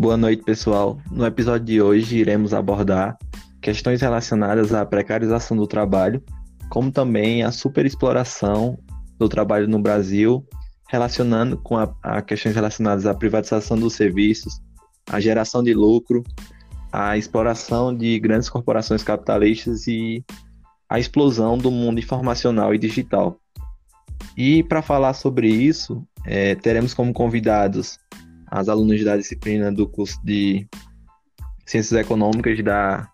Boa noite, pessoal. No episódio de hoje, iremos abordar questões relacionadas à precarização do trabalho, como também a superexploração do trabalho no Brasil, relacionando com a, a questões relacionadas à privatização dos serviços, a geração de lucro, a exploração de grandes corporações capitalistas e a explosão do mundo informacional e digital. E para falar sobre isso, é, teremos como convidados as alunas da disciplina do curso de Ciências Econômicas da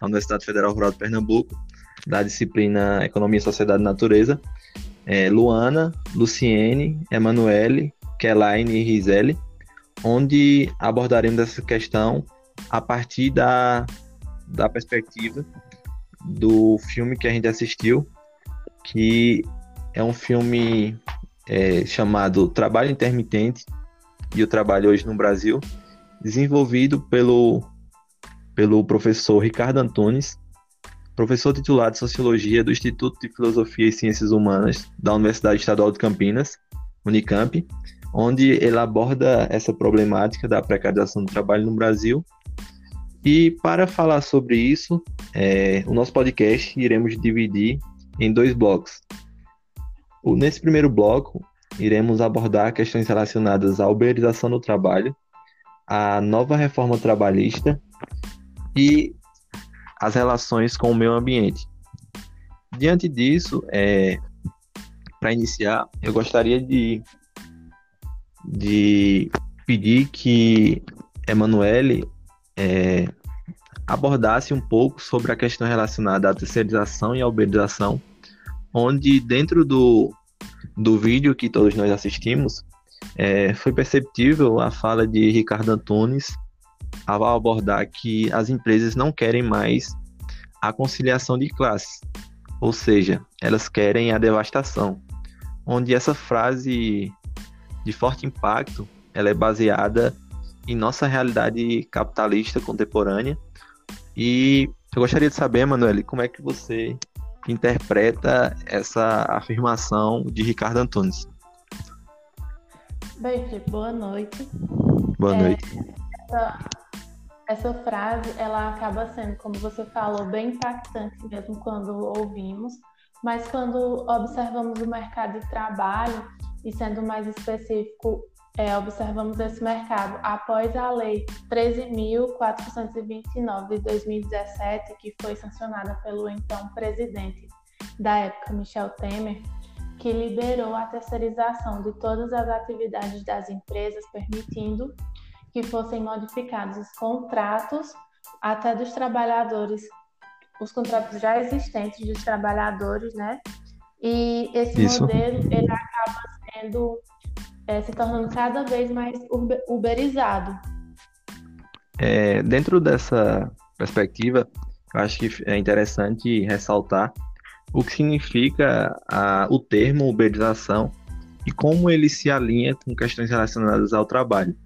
Universidade Federal Rural de Pernambuco, da disciplina Economia, Sociedade e Natureza, é, Luana, Luciene, Emanuele, Kelaine e Rizele, onde abordaremos essa questão a partir da, da perspectiva do filme que a gente assistiu, que é um filme é, chamado Trabalho Intermitente e o Trabalho Hoje no Brasil, desenvolvido pelo, pelo professor Ricardo Antunes, professor titular de Sociologia do Instituto de Filosofia e Ciências Humanas da Universidade Estadual de Campinas, Unicamp, onde ele aborda essa problemática da precarização do trabalho no Brasil. E para falar sobre isso, é, o nosso podcast iremos dividir em dois blocos. Nesse primeiro bloco, iremos abordar questões relacionadas à uberização do trabalho, à nova reforma trabalhista e as relações com o meio ambiente. Diante disso, é, para iniciar, eu gostaria de, de pedir que Emanuele é, abordasse um pouco sobre a questão relacionada à terceirização e à uberização, onde dentro do, do vídeo que todos nós assistimos, é, foi perceptível a fala de Ricardo Antunes ao abordar que as empresas não querem mais a conciliação de classes, ou seja, elas querem a devastação, onde essa frase de forte impacto ela é baseada em nossa realidade capitalista contemporânea. E eu gostaria de saber, Manuel, como é que você interpreta essa afirmação de Ricardo Antunes. Bem, Felipe, boa noite. Boa é, noite. Essa, essa frase, ela acaba sendo, como você falou, bem impactante mesmo quando ouvimos, mas quando observamos o mercado de trabalho, e sendo mais específico, é, observamos esse mercado após a Lei 13.429 de 2017, que foi sancionada pelo então presidente da época, Michel Temer, que liberou a terceirização de todas as atividades das empresas, permitindo que fossem modificados os contratos até dos trabalhadores, os contratos já existentes dos trabalhadores, né? E esse Isso. modelo ele acaba sendo é, se tornando cada vez mais uberizado. É, dentro dessa perspectiva, eu acho que é interessante ressaltar o que significa a, o termo uberização e como ele se alinha com questões relacionadas ao trabalho.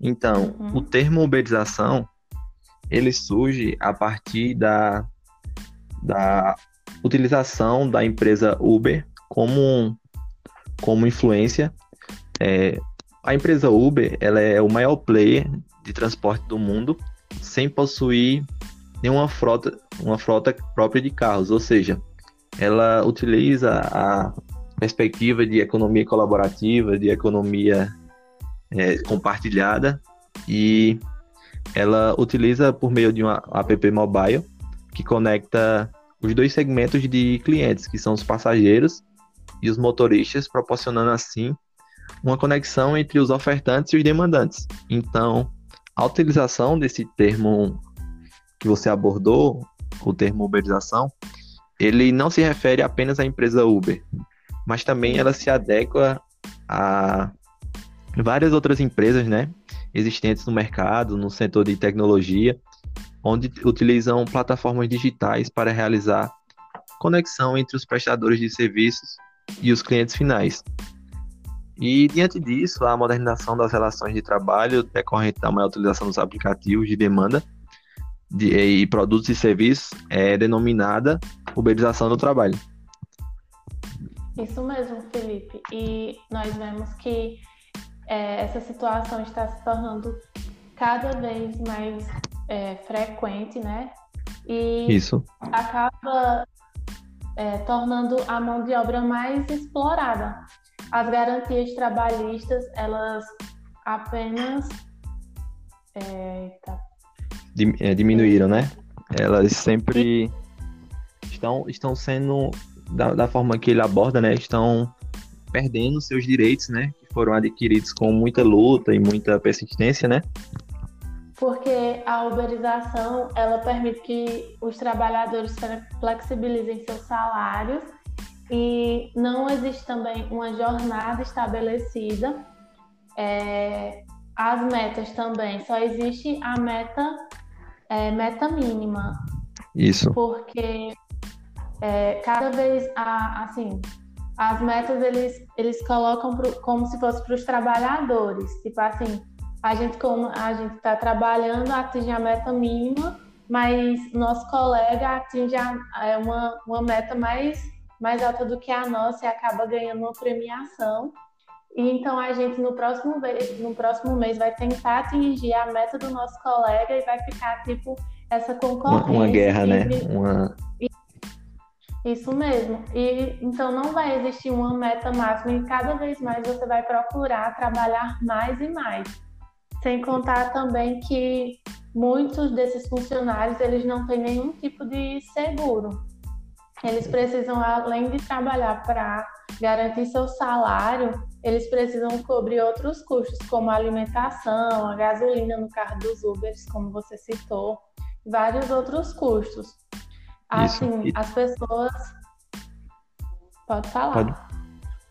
Então, uhum. o termo uberização ele surge a partir da, da utilização da empresa Uber como, como influência é, a empresa Uber ela é o maior player de transporte do mundo sem possuir nenhuma frota, uma frota própria de carros, ou seja, ela utiliza a perspectiva de economia colaborativa, de economia é, compartilhada e ela utiliza por meio de uma app mobile que conecta os dois segmentos de clientes, que são os passageiros e os motoristas, proporcionando assim uma conexão entre os ofertantes e os demandantes. Então, a utilização desse termo que você abordou, o termo uberização, ele não se refere apenas à empresa Uber, mas também ela se adequa a várias outras empresas, né, existentes no mercado, no setor de tecnologia, onde utilizam plataformas digitais para realizar conexão entre os prestadores de serviços e os clientes finais. E diante disso, a modernização das relações de trabalho decorrente da maior utilização dos aplicativos de demanda de, e produtos e serviços é denominada uberização do trabalho. Isso mesmo, Felipe. E nós vemos que é, essa situação está se tornando cada vez mais é, frequente, né? E Isso. acaba é, tornando a mão de obra mais explorada. As garantias trabalhistas, elas apenas é, tá. é, diminuíram, né? Elas sempre estão, estão sendo, da, da forma que ele aborda, né? Estão perdendo seus direitos, né? Que foram adquiridos com muita luta e muita persistência, né? porque a uberização ela permite que os trabalhadores flexibilizem seus salários e não existe também uma jornada estabelecida. É, as metas também, só existe a meta, é, meta mínima. Isso. Porque é, cada vez, a, assim, as metas eles, eles colocam pro, como se fosse para os trabalhadores. Tipo assim, a gente, como a gente está trabalhando, atinge a meta mínima, mas nosso colega atinge a, é uma, uma meta mais, mais alta do que a nossa e acaba ganhando uma premiação. E então a gente no próximo, mês, no próximo mês vai tentar atingir a meta do nosso colega e vai ficar tipo essa concorrência. Uma, uma guerra, né? Uma... Isso mesmo. E então não vai existir uma meta máxima e cada vez mais você vai procurar trabalhar mais e mais. Sem contar também que muitos desses funcionários eles não têm nenhum tipo de seguro. Eles precisam, além de trabalhar para garantir seu salário, eles precisam cobrir outros custos, como a alimentação, a gasolina no carro dos Ubers, como você citou, vários outros custos. Assim, Isso. as pessoas. Pode falar. Pode.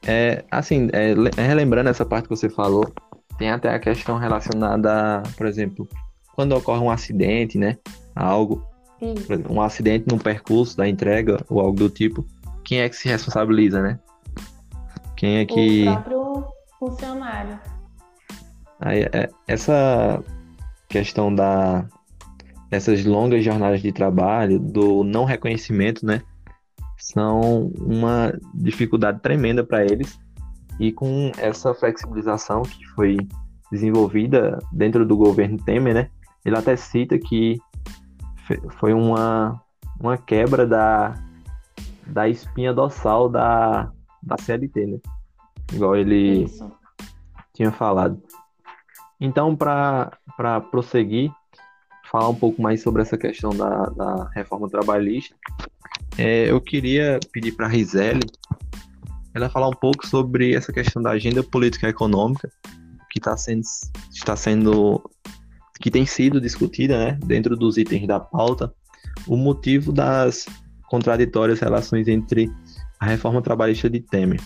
É, assim, é, relembrando essa parte que você falou, tem até a questão relacionada, por exemplo, quando ocorre um acidente, né? Algo, exemplo, um acidente no percurso da entrega ou algo do tipo, quem é que se responsabiliza, né? Quem é que. O próprio funcionário. Aí, é, essa questão da essas longas jornadas de trabalho, do não reconhecimento, né? São uma dificuldade tremenda para eles e com essa flexibilização que foi desenvolvida dentro do governo Temer, né? Ele até cita que foi uma, uma quebra da, da espinha dorsal da, da CLT, né? Igual ele Isso. tinha falado. Então, para prosseguir, falar um pouco mais sobre essa questão da, da reforma trabalhista, é, eu queria pedir para a Rizeli ela falar um pouco sobre essa questão da agenda política e econômica que tá sendo, está sendo que tem sido discutida né, dentro dos itens da pauta, o motivo das contraditórias relações entre a reforma trabalhista de Temer,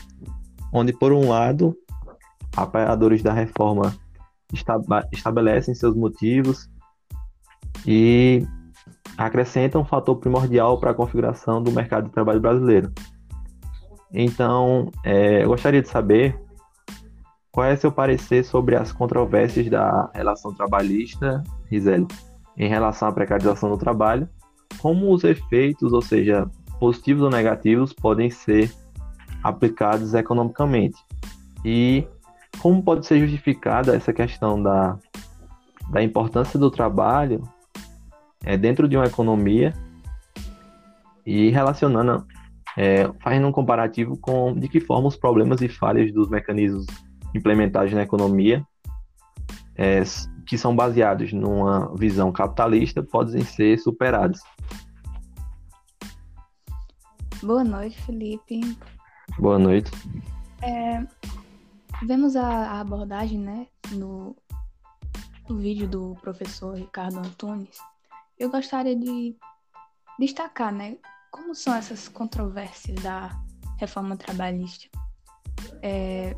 onde, por um lado, apoiadores da reforma estabelecem seus motivos e acrescentam um fator primordial para a configuração do mercado de trabalho brasileiro, então, é, eu gostaria de saber qual é seu parecer sobre as controvérsias da relação trabalhista, Rizeli, em relação à precarização do trabalho, como os efeitos, ou seja, positivos ou negativos, podem ser aplicados economicamente. E como pode ser justificada essa questão da, da importância do trabalho é, dentro de uma economia e relacionando é, fazendo um comparativo com de que forma os problemas e falhas dos mecanismos implementados na economia, é, que são baseados numa visão capitalista, podem ser superados. Boa noite, Felipe. Boa noite. É, vemos a, a, abordagem né, no, no vídeo do professor Ricardo Antunes. Eu gostaria de destacar né, como são essas controvérsias da reforma trabalhista? É,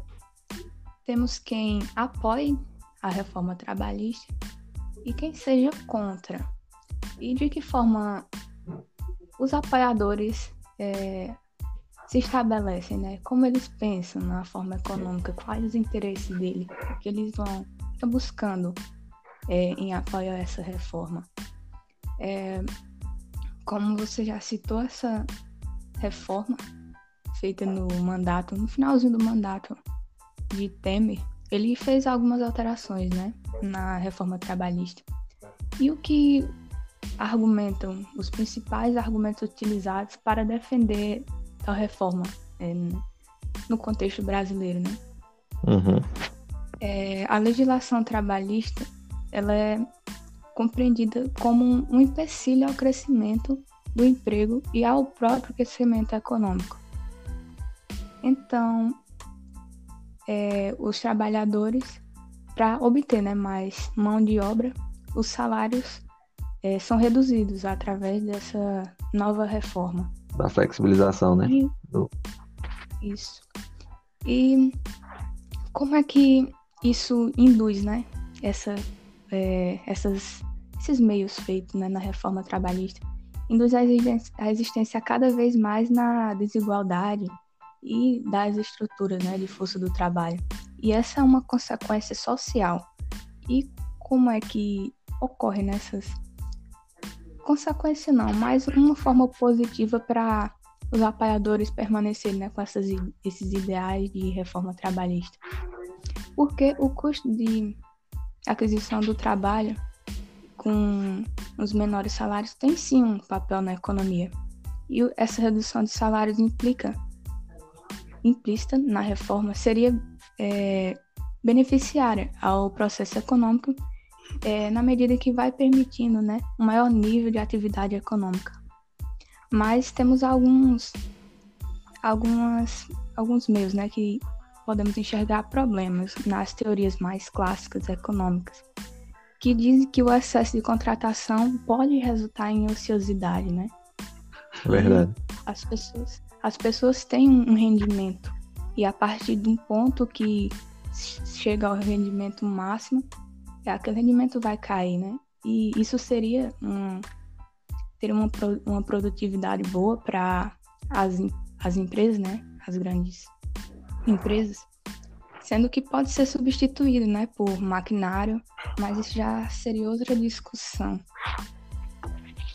temos quem apoie a reforma trabalhista e quem seja contra. E de que forma os apoiadores é, se estabelecem, né? Como eles pensam na forma econômica, quais os interesses dele, o que eles vão estão buscando é, em apoio a essa reforma. É, como você já citou, essa reforma feita no mandato, no finalzinho do mandato de Temer, ele fez algumas alterações, né, na reforma trabalhista. E o que argumentam, os principais argumentos utilizados para defender tal reforma é, no contexto brasileiro, né? Uhum. É, a legislação trabalhista, ela é compreendida como um empecilho ao crescimento do emprego e ao próprio crescimento econômico. Então, é, os trabalhadores, para obter né, mais mão de obra, os salários é, são reduzidos através dessa nova reforma. Da flexibilização, né? E, isso. E como é que isso induz, né? Essa, é, essas, esses meios feitos né, na reforma trabalhista induz a existência, a existência cada vez mais na desigualdade e das estruturas né, de força do trabalho. E essa é uma consequência social. E como é que ocorre nessas consequência não, mas uma forma positiva para os apoiadores permanecerem né, com essas, esses ideais de reforma trabalhista. Porque o custo de aquisição do trabalho com os menores salários tem sim um papel na economia. E essa redução de salários implica, implícita na reforma, seria é, beneficiária ao processo econômico é, na medida que vai permitindo né, um maior nível de atividade econômica. Mas temos alguns, algumas, alguns meios né, que podemos enxergar problemas nas teorias mais clássicas econômicas, que dizem que o excesso de contratação pode resultar em ociosidade, né? É verdade. as pessoas, as pessoas têm um rendimento e a partir de um ponto que chega ao rendimento máximo, aquele rendimento vai cair, né? E isso seria um, ter uma, uma produtividade boa para as, as empresas, né? As grandes empresas, sendo que pode ser substituído, né, por maquinário, mas isso já seria outra discussão.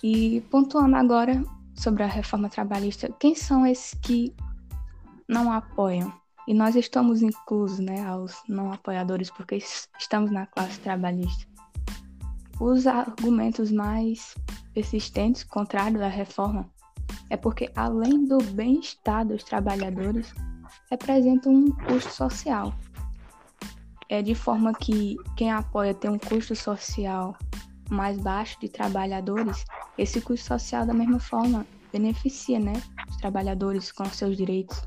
E pontuando agora sobre a reforma trabalhista, quem são esses que não apoiam? E nós estamos inclusos, né, aos não apoiadores, porque estamos na classe trabalhista. Os argumentos mais persistentes contrários à reforma é porque, além do bem-estar dos trabalhadores, representam um custo social. É de forma que quem apoia tem um custo social mais baixo de trabalhadores, esse custo social, da mesma forma, beneficia né, os trabalhadores com seus direitos.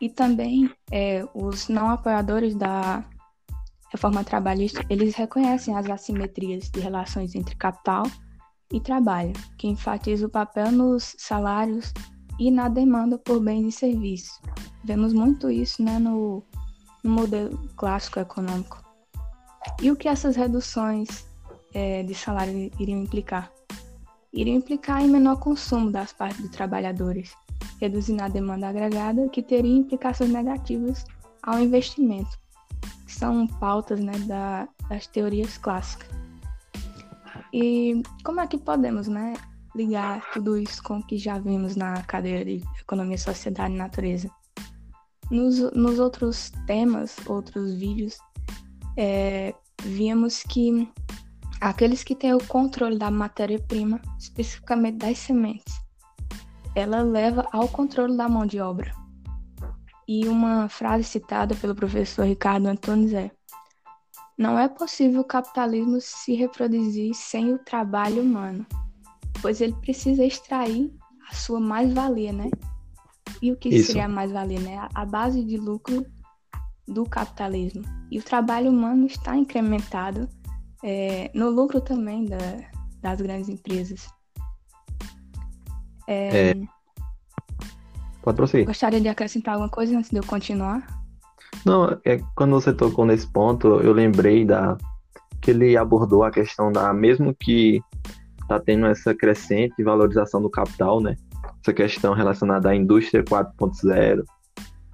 E também é, os não apoiadores da reforma trabalhista, eles reconhecem as assimetrias de relações entre capital e trabalho, que enfatiza o papel nos salários e na demanda por bens e serviços. Vemos muito isso né, no, no modelo clássico econômico. E o que essas reduções é, de salário iriam implicar? Iriam implicar em menor consumo das partes dos trabalhadores, reduzindo a demanda agregada, que teria implicações negativas ao investimento, são pautas né, da, das teorias clássicas. E como é que podemos né, ligar tudo isso com o que já vimos na cadeira de Economia, Sociedade e Natureza? Nos, nos outros temas, outros vídeos, é, que aqueles que têm o controle da matéria-prima, especificamente das sementes, ela leva ao controle da mão de obra. E uma frase citada pelo professor Ricardo Antunes é: Não é possível o capitalismo se reproduzir sem o trabalho humano, pois ele precisa extrair a sua mais-valia, né? E o que Isso. seria a mais-valia, né? A base de lucro do capitalismo. E o trabalho humano está incrementado é, no lucro também da, das grandes empresas. É... é... Pode prosseguir. Gostaria de acrescentar alguma coisa antes de eu continuar? Não, é, quando você tocou nesse ponto, eu lembrei da que ele abordou a questão da, mesmo que está tendo essa crescente valorização do capital, né? Essa questão relacionada à indústria 4.0,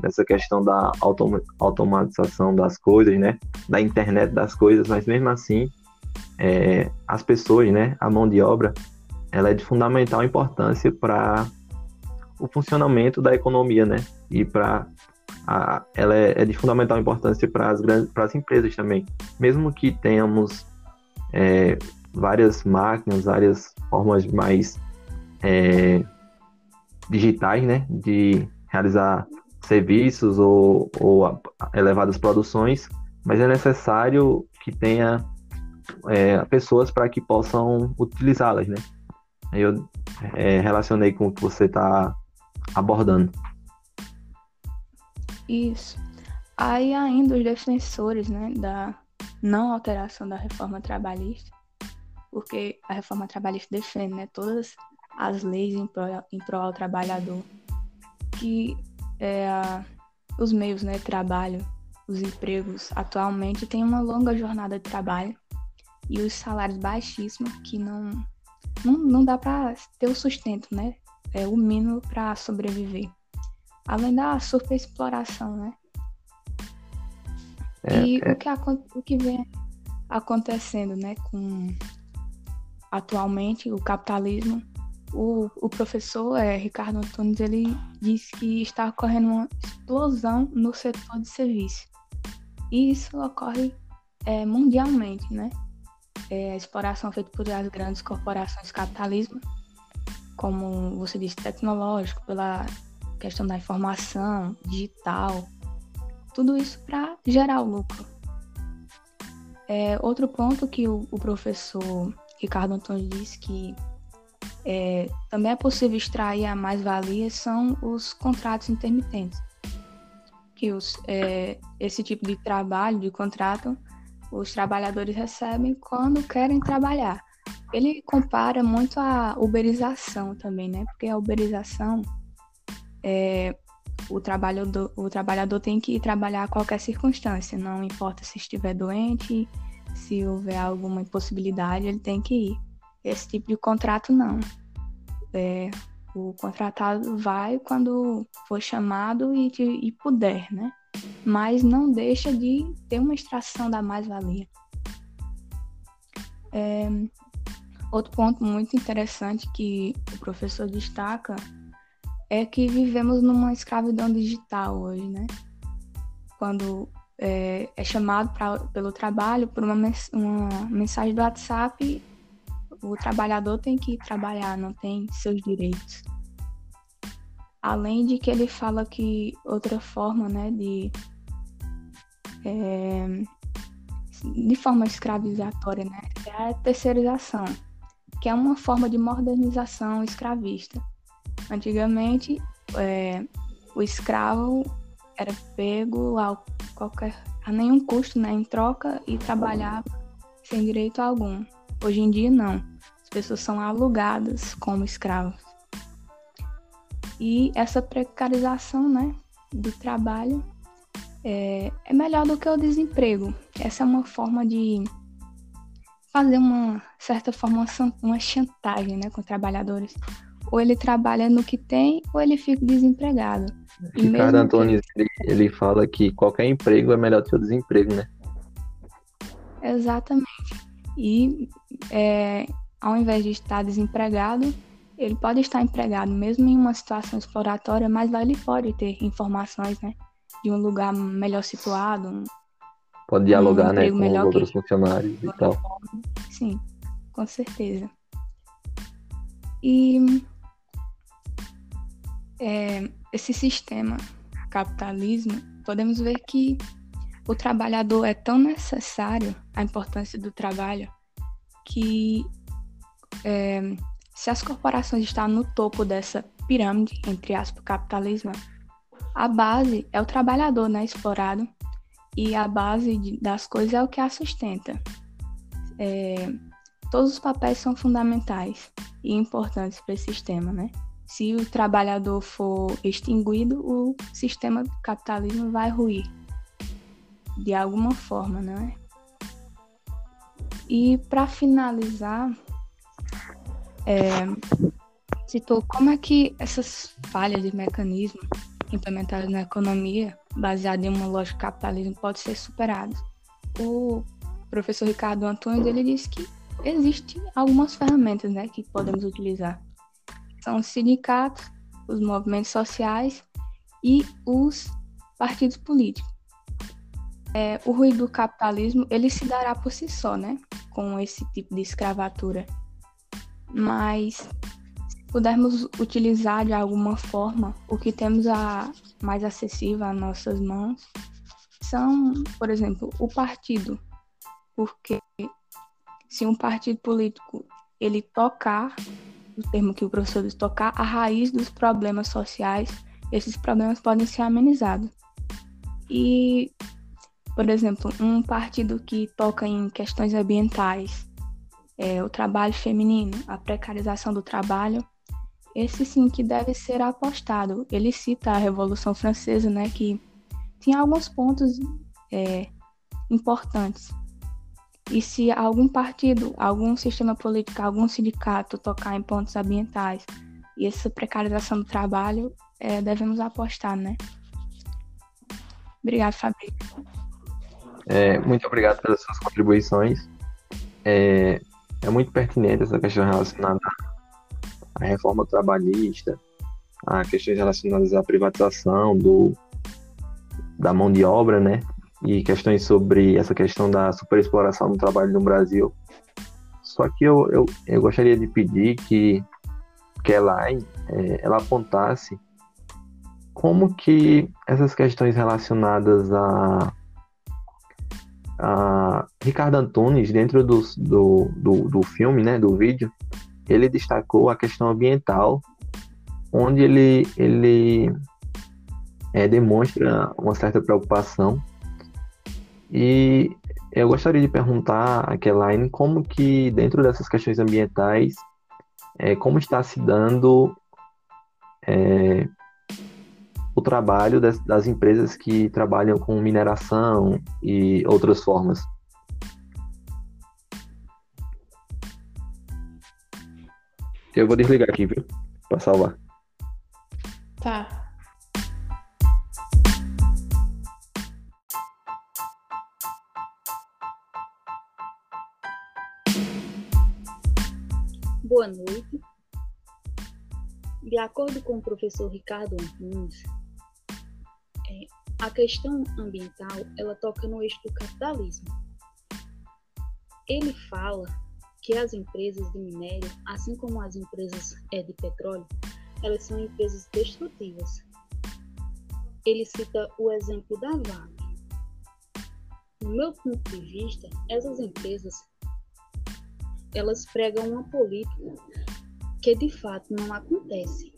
essa questão da autom automatização das coisas, né? Da internet das coisas, mas mesmo assim, é, as pessoas, né? A mão de obra, ela é de fundamental importância para o funcionamento da economia, né? E para ela é, é, de fundamental importância para as grandes, para as empresas também. Mesmo que tenhamos é, várias máquinas, várias formas mais é, digitais, né, de realizar serviços ou, ou elevadas produções, mas é necessário que tenha é, pessoas para que possam utilizá-las, né? Eu é, relacionei com o que você está abordando. Isso. Aí ainda os defensores, né, da não alteração da reforma trabalhista, porque a reforma trabalhista defende, né, todas as leis em prol, em prol ao trabalhador, que é, os meios, né, trabalho, os empregos atualmente têm uma longa jornada de trabalho e os salários baixíssimos que não não, não dá para ter o sustento, né? É o mínimo para sobreviver. Além da superexploração, né? É, e é... O, que, o que vem acontecendo, né, com atualmente o capitalismo, o, o professor é, Ricardo Antunes, ele disse que está ocorrendo uma explosão no setor de serviço. E isso ocorre é, mundialmente, né? É, a exploração feita por as grandes corporações capitalismo, como você disse, tecnológico, pela questão da informação, digital, tudo isso para gerar o lucro. É, outro ponto que o, o professor Ricardo Antônio disse que é, também é possível extrair a mais-valia são os contratos intermitentes. Que os, é, esse tipo de trabalho, de contrato, os trabalhadores recebem quando querem trabalhar. Ele compara muito a uberização também, né? Porque a uberização é, o trabalhador, o trabalhador tem que trabalhar a qualquer circunstância, não importa se estiver doente, se houver alguma impossibilidade, ele tem que ir. Esse tipo de contrato não. É, o contratado vai quando for chamado e, e puder, né? Mas não deixa de ter uma extração da mais-valia. É, outro ponto muito interessante que o professor destaca é que vivemos numa escravidão digital hoje, né? Quando é, é chamado pra, pelo trabalho por uma, mens uma mensagem do WhatsApp, o trabalhador tem que trabalhar, não tem seus direitos. Além de que ele fala que outra forma, né, de é, de forma escravizatória, né, é a terceirização, que é uma forma de modernização escravista Antigamente, é, o escravo era pego a, qualquer, a nenhum custo né, em troca e trabalhava sem direito algum. Hoje em dia, não. As pessoas são alugadas como escravos. E essa precarização né, do trabalho é, é melhor do que o desemprego. Essa é uma forma de fazer uma certa forma uma chantagem né, com trabalhadores ou ele trabalha no que tem, ou ele fica desempregado. E Ricardo Antônio, que... ele, ele fala que qualquer emprego é melhor do que o desemprego, né? Exatamente. E é, ao invés de estar desempregado, ele pode estar empregado mesmo em uma situação exploratória, mas lá ele pode ter informações, né? De um lugar melhor situado. Um, pode dialogar, um né? Com outros que... funcionários e tal. Sim, com certeza. E é, esse sistema capitalismo, podemos ver que o trabalhador é tão necessário, a importância do trabalho, que é, se as corporações estão no topo dessa pirâmide, entre aspas, capitalismo, a base é o trabalhador né, explorado e a base de, das coisas é o que a sustenta. É, todos os papéis são fundamentais e importantes para esse sistema, né? se o trabalhador for extinguido, o sistema do capitalismo vai ruir de alguma forma, não é? E para finalizar, é, citou como é que essas falhas de mecanismo implementadas na economia, baseada em uma lógica capitalismo, pode ser superadas. O professor Ricardo Antônio ele disse que existem algumas ferramentas, né, que podemos utilizar são os sindicatos, os movimentos sociais e os partidos políticos. É, o ruído do capitalismo ele se dará por si só, né? Com esse tipo de escravatura. Mas se pudermos utilizar de alguma forma o que temos a mais acessível às nossas mãos, são, por exemplo, o partido. Porque se um partido político ele tocar, o termo que o professor diz, tocar a raiz dos problemas sociais, esses problemas podem ser amenizados. E, por exemplo, um partido que toca em questões ambientais, é, o trabalho feminino, a precarização do trabalho, esse sim que deve ser apostado. Ele cita a Revolução Francesa, né, que tinha alguns pontos é, importantes. E se algum partido, algum sistema político, algum sindicato tocar em pontos ambientais e essa precarização do trabalho, é, devemos apostar, né? Obrigado, Fabrício. É, muito obrigado pelas suas contribuições. É, é muito pertinente essa questão relacionada à reforma trabalhista, a questões relacionadas à privatização do, da mão de obra, né? E questões sobre essa questão da superexploração do trabalho no Brasil. Só que eu, eu, eu gostaria de pedir que, ela, é, ela apontasse como que essas questões relacionadas a, a Ricardo Antunes, dentro do, do, do, do filme, né, do vídeo, ele destacou a questão ambiental, onde ele, ele é, demonstra uma certa preocupação. E eu gostaria de perguntar a Kelaine como que, dentro dessas questões ambientais, é, como está se dando é, o trabalho das, das empresas que trabalham com mineração e outras formas. Eu vou desligar aqui, viu? Para salvar. Tá. Boa noite. De acordo com o professor Ricardo Antunes, a questão ambiental ela toca no eixo do capitalismo. Ele fala que as empresas de minério, assim como as empresas é, de petróleo, elas são empresas destrutivas. Ele cita o exemplo da Vale. No meu ponto de vista, essas empresas elas pregam uma política que de fato não acontece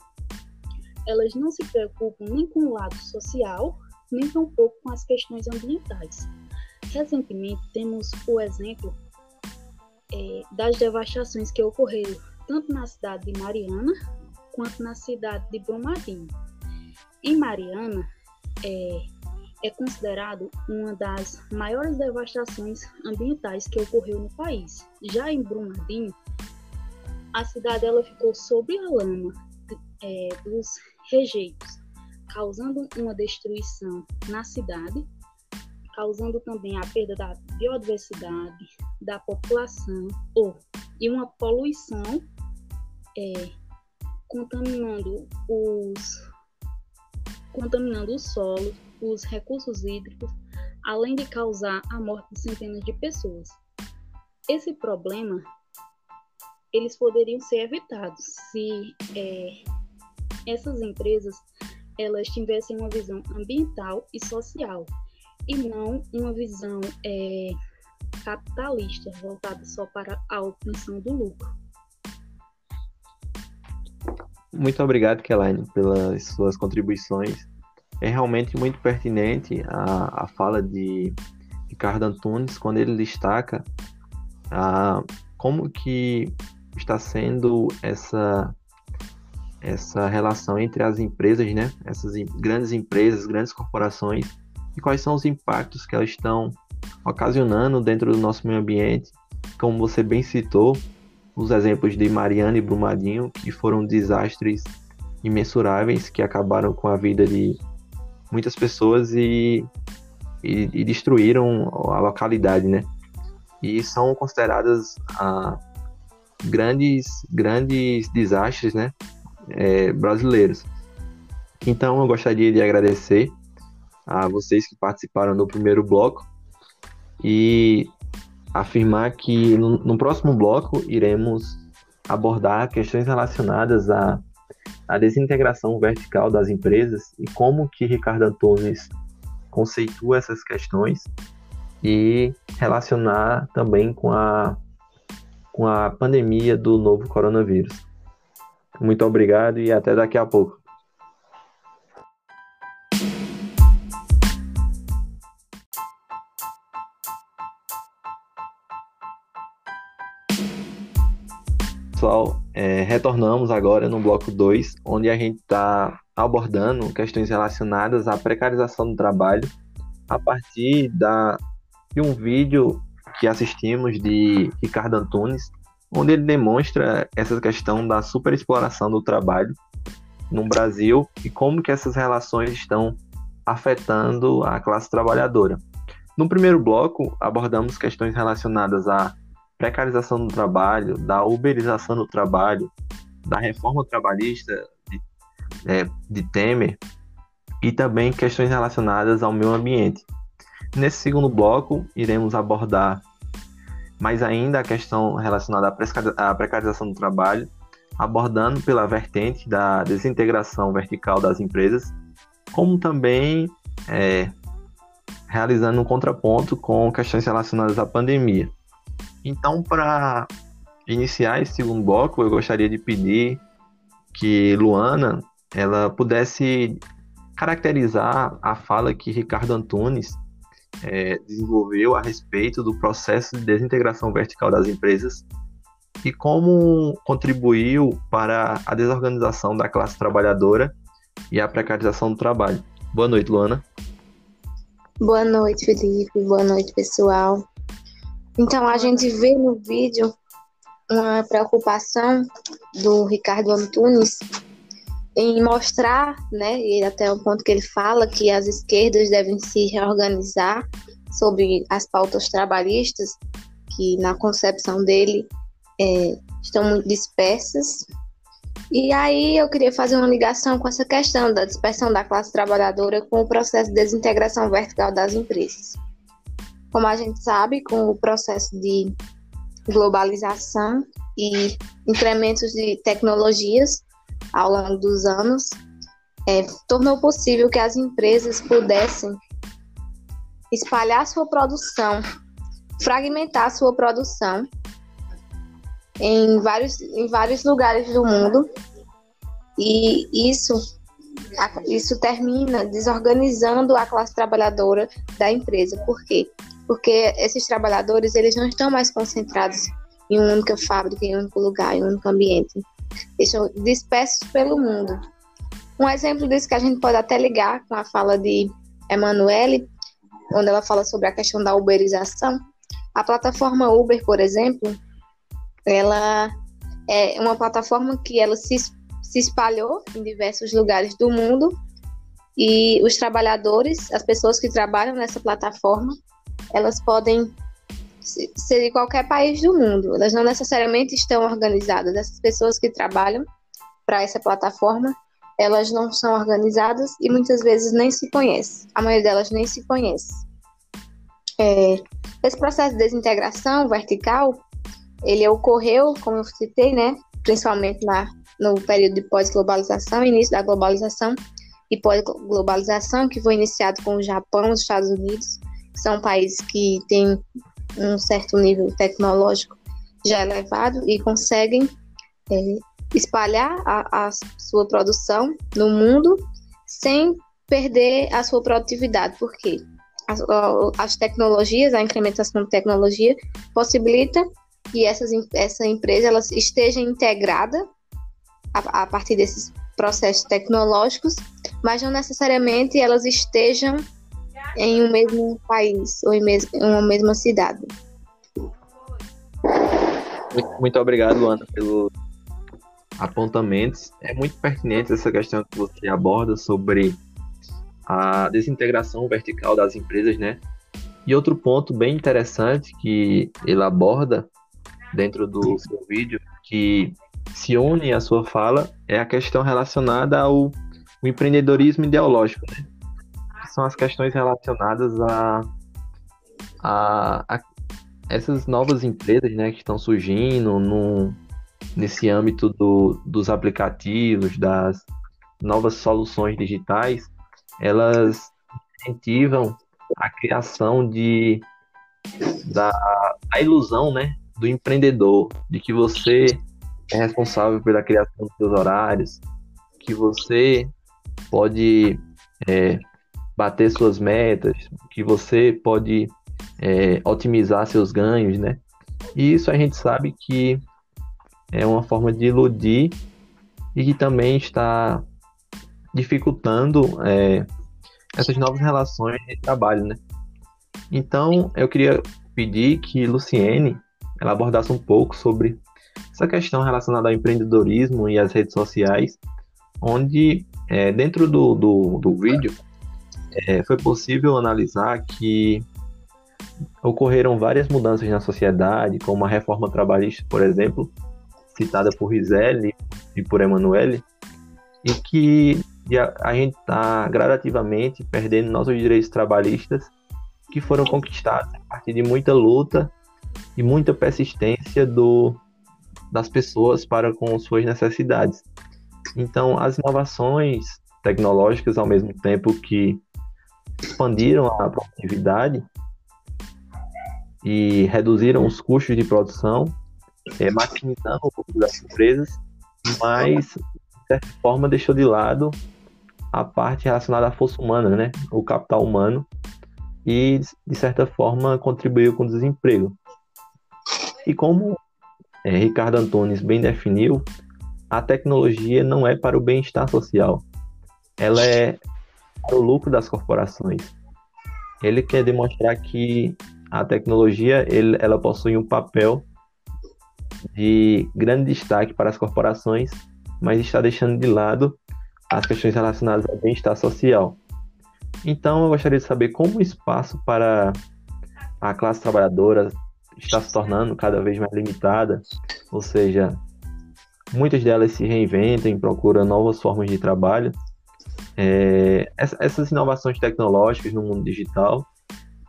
elas não se preocupam nem com o lado social, nem tampouco com as questões ambientais. Recentemente, temos o exemplo é, das devastações que ocorreram tanto na cidade de Mariana quanto na cidade de Brumadinho. Em Mariana, é, é considerado uma das maiores devastações ambientais que ocorreu no país. Já em Brumadinho, a cidade ela ficou sob a lama é, dos rejeitos, causando uma destruição na cidade, causando também a perda da biodiversidade, da população ou, e uma poluição, é, contaminando os contaminando o solo, os recursos hídricos, além de causar a morte de centenas de pessoas. Esse problema eles poderiam ser evitados se é, essas empresas elas tivessem uma visão ambiental e social e não uma visão é, capitalista voltada só para a obtenção do lucro. Muito obrigado, Kelaine, pelas suas contribuições. É realmente muito pertinente a, a fala de Ricardo Antunes quando ele destaca a, como que está sendo essa essa relação entre as empresas, né? Essas grandes empresas, grandes corporações e quais são os impactos que elas estão ocasionando dentro do nosso meio ambiente. Como você bem citou, os exemplos de Mariana e Brumadinho, que foram desastres imensuráveis que acabaram com a vida de muitas pessoas e, e, e destruíram a localidade, né? E são consideradas ah, grandes, grandes desastres, né? É, brasileiros. Então eu gostaria de agradecer a vocês que participaram do primeiro bloco e afirmar que no, no próximo bloco iremos abordar questões relacionadas à, à desintegração vertical das empresas e como que Ricardo Antunes conceitua essas questões e relacionar também com a, com a pandemia do novo coronavírus. Muito obrigado e até daqui a pouco. Pessoal, é, retornamos agora no bloco 2, onde a gente está abordando questões relacionadas à precarização do trabalho a partir da, de um vídeo que assistimos de Ricardo Antunes, onde ele demonstra essa questão da superexploração do trabalho no Brasil e como que essas relações estão afetando a classe trabalhadora. No primeiro bloco, abordamos questões relacionadas à precarização do trabalho, da uberização do trabalho, da reforma trabalhista de, é, de Temer e também questões relacionadas ao meio ambiente. Nesse segundo bloco, iremos abordar mais ainda a questão relacionada à precarização do trabalho, abordando pela vertente da desintegração vertical das empresas, como também é, realizando um contraponto com questões relacionadas à pandemia. Então, para iniciar esse segundo bloco, eu gostaria de pedir que Luana ela pudesse caracterizar a fala que Ricardo Antunes é, desenvolveu a respeito do processo de desintegração vertical das empresas e como contribuiu para a desorganização da classe trabalhadora e a precarização do trabalho. Boa noite, Luana. Boa noite, Felipe. Boa noite, pessoal. Então, a gente vê no vídeo uma preocupação do Ricardo Antunes em mostrar, né, e até o ponto que ele fala que as esquerdas devem se reorganizar sobre as pautas trabalhistas, que na concepção dele é, estão muito dispersas. E aí eu queria fazer uma ligação com essa questão da dispersão da classe trabalhadora com o processo de desintegração vertical das empresas. Como a gente sabe, com o processo de globalização e incrementos de tecnologias ao longo dos anos, é, tornou possível que as empresas pudessem espalhar sua produção, fragmentar sua produção em vários, em vários lugares do mundo. E isso isso termina desorganizando a classe trabalhadora da empresa. Por quê? porque esses trabalhadores eles não estão mais concentrados em uma única fábrica, em um único lugar, em um único ambiente. Estão dispersos pelo mundo. Um exemplo disso que a gente pode até ligar com a fala de Emanuele, onde ela fala sobre a questão da uberização. A plataforma Uber, por exemplo, ela é uma plataforma que ela se, se espalhou em diversos lugares do mundo e os trabalhadores, as pessoas que trabalham nessa plataforma, elas podem ser de qualquer país do mundo. Elas não necessariamente estão organizadas. Essas pessoas que trabalham para essa plataforma, elas não são organizadas e muitas vezes nem se conhecem. A maioria delas nem se conhece. É, esse processo de desintegração vertical, ele ocorreu, como eu citei, né, principalmente na, no período de pós-globalização, início da globalização e pós-globalização, que foi iniciado com o Japão, os Estados Unidos, são países que têm um certo nível tecnológico já elevado e conseguem é, espalhar a, a, sua produção no mundo sem perder a sua produtividade. Por quê? As, as tecnologias, a incrementação de tecnologia possibilita que essas, essa empresa ela esteja integrada a, a partir desses processos tecnológicos, mas não necessariamente elas estejam em um mesmo país ou em, mes em uma mesma cidade. Muito, muito obrigado, Luana, pelos apontamentos. É muito pertinente essa questão que você aborda sobre a desintegração vertical das empresas, né? E outro ponto bem interessante que ele aborda dentro do seu vídeo, que se une à sua fala, é a questão relacionada ao empreendedorismo ideológico, né? São as questões relacionadas a, a, a essas novas empresas né, que estão surgindo no, nesse âmbito do, dos aplicativos, das novas soluções digitais, elas incentivam a criação de da a ilusão né, do empreendedor, de que você é responsável pela criação dos seus horários, que você pode é, bater suas metas, que você pode é, otimizar seus ganhos, né? E isso a gente sabe que é uma forma de iludir e que também está dificultando é, essas novas relações de trabalho, né? Então, eu queria pedir que Luciene ela abordasse um pouco sobre essa questão relacionada ao empreendedorismo e às redes sociais, onde é, dentro do, do, do vídeo é, foi possível analisar que ocorreram várias mudanças na sociedade, como a reforma trabalhista, por exemplo, citada por Rizeli e por Emanuele, e que a, a gente está gradativamente perdendo nossos direitos trabalhistas que foram conquistados a partir de muita luta e muita persistência do, das pessoas para com suas necessidades. Então, as inovações tecnológicas, ao mesmo tempo que expandiram a produtividade e reduziram os custos de produção, é, maximizando o lucro das empresas, mas, de certa forma, deixou de lado a parte relacionada à força humana, né? o capital humano, e, de certa forma, contribuiu com o desemprego. E como é, Ricardo Antunes bem definiu, a tecnologia não é para o bem-estar social, ela é o lucro das corporações. Ele quer demonstrar que a tecnologia ele, ela possui um papel de grande destaque para as corporações, mas está deixando de lado as questões relacionadas ao bem-estar social. Então, eu gostaria de saber como o espaço para a classe trabalhadora está se tornando cada vez mais limitada, ou seja, muitas delas se reinventam procuram novas formas de trabalho. É, essas inovações tecnológicas no mundo digital,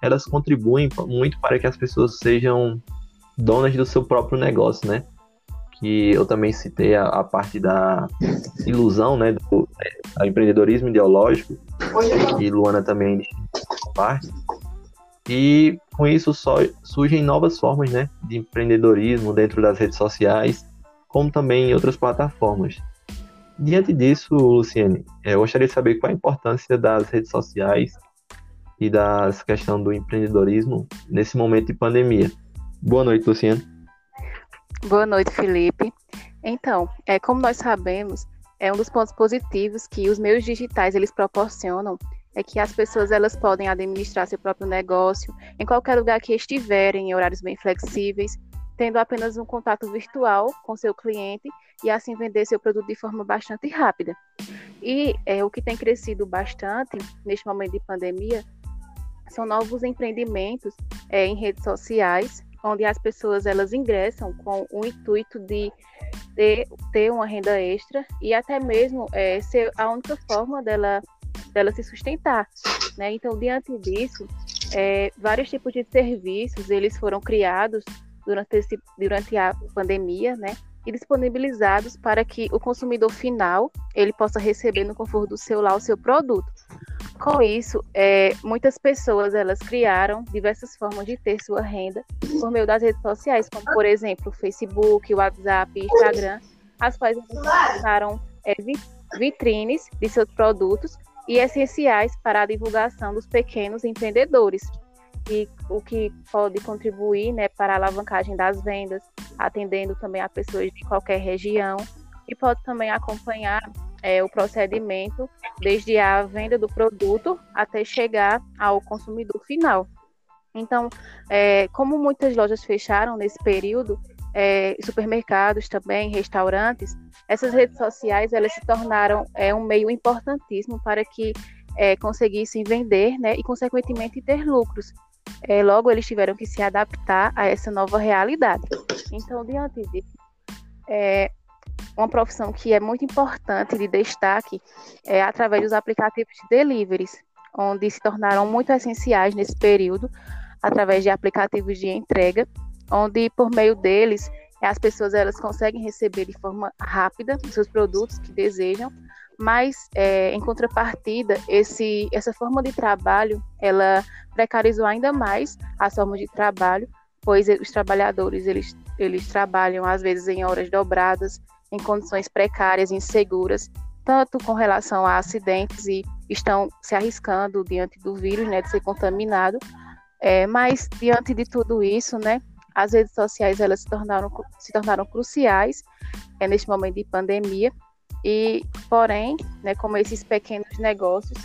elas contribuem muito para que as pessoas sejam donas do seu próprio negócio, né? Que eu também citei a, a parte da ilusão, né, do, do empreendedorismo ideológico, e Luana também parte. E com isso só surgem novas formas né, de empreendedorismo dentro das redes sociais, como também em outras plataformas. Diante disso, Luciene, é, eu gostaria de saber qual a importância das redes sociais e da questão do empreendedorismo nesse momento de pandemia. Boa noite, Luciene. Boa noite, Felipe. Então, é, como nós sabemos, é um dos pontos positivos que os meios digitais eles proporcionam é que as pessoas elas podem administrar seu próprio negócio em qualquer lugar que estiverem, em horários bem flexíveis, tendo apenas um contato virtual com seu cliente e assim vender seu produto de forma bastante rápida. E é, o que tem crescido bastante neste momento de pandemia são novos empreendimentos é, em redes sociais, onde as pessoas elas ingressam com o intuito de ter, ter uma renda extra e até mesmo é, ser a única forma dela dela se sustentar, né? Então, diante disso, é, vários tipos de serviços eles foram criados durante, esse, durante a pandemia, né? E disponibilizados para que o consumidor final ele possa receber no conforto do seu lar o seu produto. Com isso, é, muitas pessoas elas criaram diversas formas de ter sua renda por meio das redes sociais, como por exemplo o Facebook, o WhatsApp, Instagram, as quais tornaram é, vitrines de seus produtos e essenciais para a divulgação dos pequenos empreendedores, o que pode contribuir né, para a alavancagem das vendas, atendendo também a pessoas de qualquer região, e pode também acompanhar é, o procedimento desde a venda do produto até chegar ao consumidor final. Então, é, como muitas lojas fecharam nesse período, é, supermercados também, restaurantes, essas redes sociais elas se tornaram é, um meio importantíssimo para que é, conseguissem vender né, e, consequentemente, ter lucros. É, logo, eles tiveram que se adaptar a essa nova realidade. Então, diante disso, é, uma profissão que é muito importante de destaque é através dos aplicativos de deliveries, onde se tornaram muito essenciais nesse período, através de aplicativos de entrega, onde por meio deles as pessoas elas conseguem receber de forma rápida os seus produtos que desejam, mas é, em contrapartida esse, essa forma de trabalho ela precarizou ainda mais as formas de trabalho, pois os trabalhadores eles, eles trabalham às vezes em horas dobradas, em condições precárias, inseguras, tanto com relação a acidentes e estão se arriscando diante do vírus, né, de ser contaminado, é, mas diante de tudo isso, né, as redes sociais elas se tornaram, se tornaram cruciais é, neste momento de pandemia e, porém, né, como esses pequenos negócios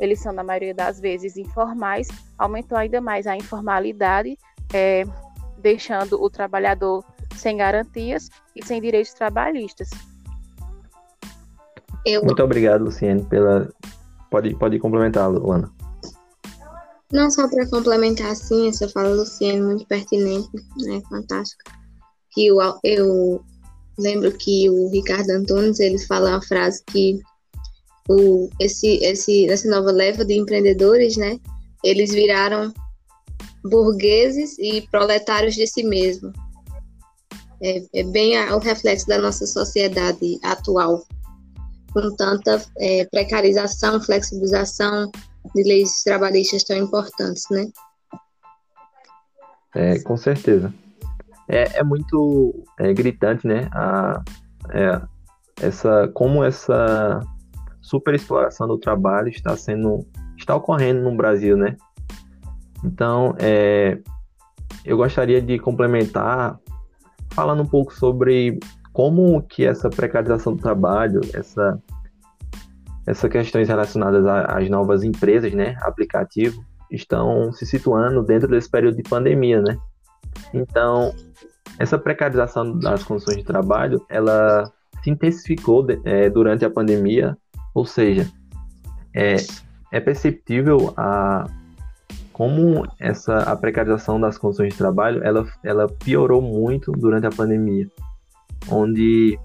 eles são na maioria das vezes informais, aumentou ainda mais a informalidade, é, deixando o trabalhador sem garantias e sem direitos trabalhistas. Eu... Muito obrigado, Luciane, pela. Pode, pode complementar, Luana. Não só para complementar assim, essa fala Luciane muito pertinente, né, fantástica. Que eu, eu lembro que o Ricardo Antunes ele fala uma frase que o, esse, esse, essa nova leva de empreendedores, né, eles viraram burgueses e proletários de si mesmo. É, é bem a, o reflexo da nossa sociedade atual, com tanta é, precarização, flexibilização, de leis trabalhistas tão importantes, né? É, com certeza. É, é muito é, gritante, né? A, é, essa, como essa superexploração do trabalho está sendo, está ocorrendo no Brasil, né? Então, é, eu gostaria de complementar falando um pouco sobre como que essa precarização do trabalho, essa essas questões relacionadas às novas empresas, né, aplicativo, estão se situando dentro desse período de pandemia, né? Então, essa precarização das condições de trabalho, ela se intensificou é, durante a pandemia, ou seja, é, é perceptível a como essa a precarização das condições de trabalho, ela, ela piorou muito durante a pandemia, onde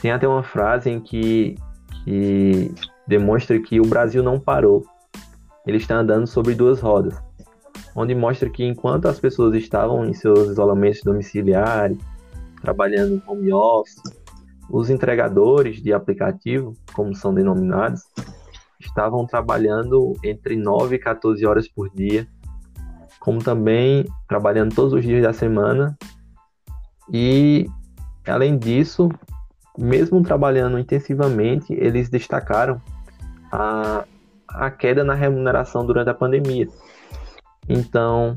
tem até uma frase em que, que demonstra que o Brasil não parou. Ele está andando sobre duas rodas, onde mostra que enquanto as pessoas estavam em seus isolamentos domiciliares, trabalhando em home office, os entregadores de aplicativo, como são denominados, estavam trabalhando entre 9 e 14 horas por dia, como também trabalhando todos os dias da semana. E, além disso, mesmo trabalhando intensivamente, eles destacaram a, a queda na remuneração durante a pandemia. Então,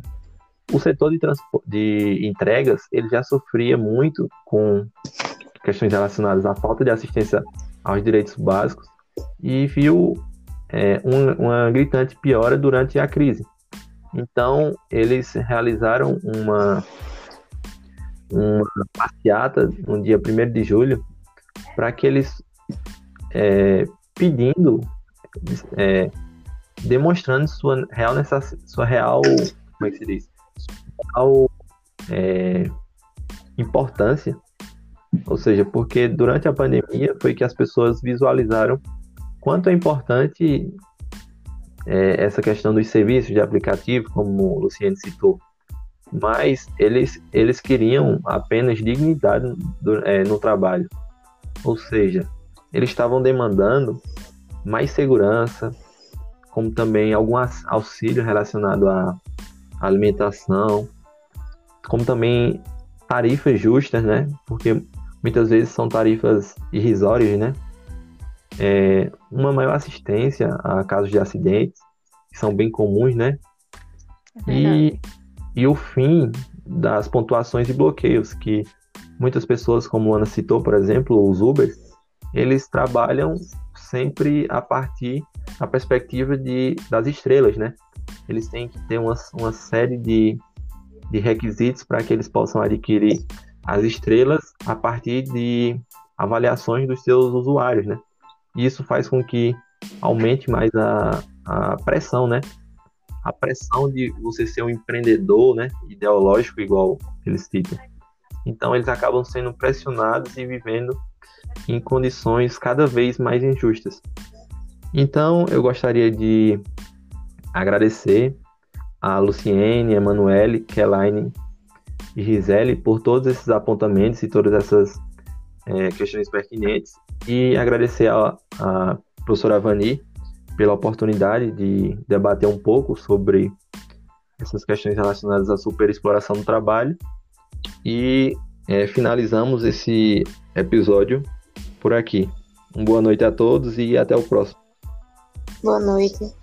o setor de, de entregas ele já sofria muito com questões relacionadas à falta de assistência aos direitos básicos e viu é, um, uma gritante piora durante a crise. Então, eles realizaram uma, uma passeata no dia 1 de julho para que eles é, pedindo é, demonstrando sua real sua real como é que se diz? Real é, importância. Ou seja porque durante a pandemia foi que as pessoas visualizaram quanto é importante é, essa questão dos serviços de aplicativo como o Luciano citou. Mas eles eles queriam apenas dignidade do, é, no trabalho. Ou seja eles estavam demandando mais segurança, como também algum auxílio relacionado à alimentação, como também tarifas justas, né? Porque muitas vezes são tarifas irrisórias, né? É, uma maior assistência a casos de acidentes, que são bem comuns, né? É e, e o fim das pontuações e bloqueios, que muitas pessoas, como a Ana citou, por exemplo, os Ubers, eles trabalham sempre a partir da perspectiva de, das estrelas, né? Eles têm que ter uma, uma série de, de requisitos para que eles possam adquirir as estrelas a partir de avaliações dos seus usuários, né? Isso faz com que aumente mais a, a pressão, né? A pressão de você ser um empreendedor, né? Ideológico, igual eles citam. Então, eles acabam sendo pressionados e vivendo em condições cada vez mais injustas. Então, eu gostaria de agradecer a Luciene, Emanuele, Kelaine e Gisele por todos esses apontamentos e todas essas é, questões pertinentes e agradecer a, a professora Vani pela oportunidade de debater um pouco sobre essas questões relacionadas à superexploração do trabalho e é, finalizamos esse episódio por aqui. Uma boa noite a todos e até o próximo. Boa noite.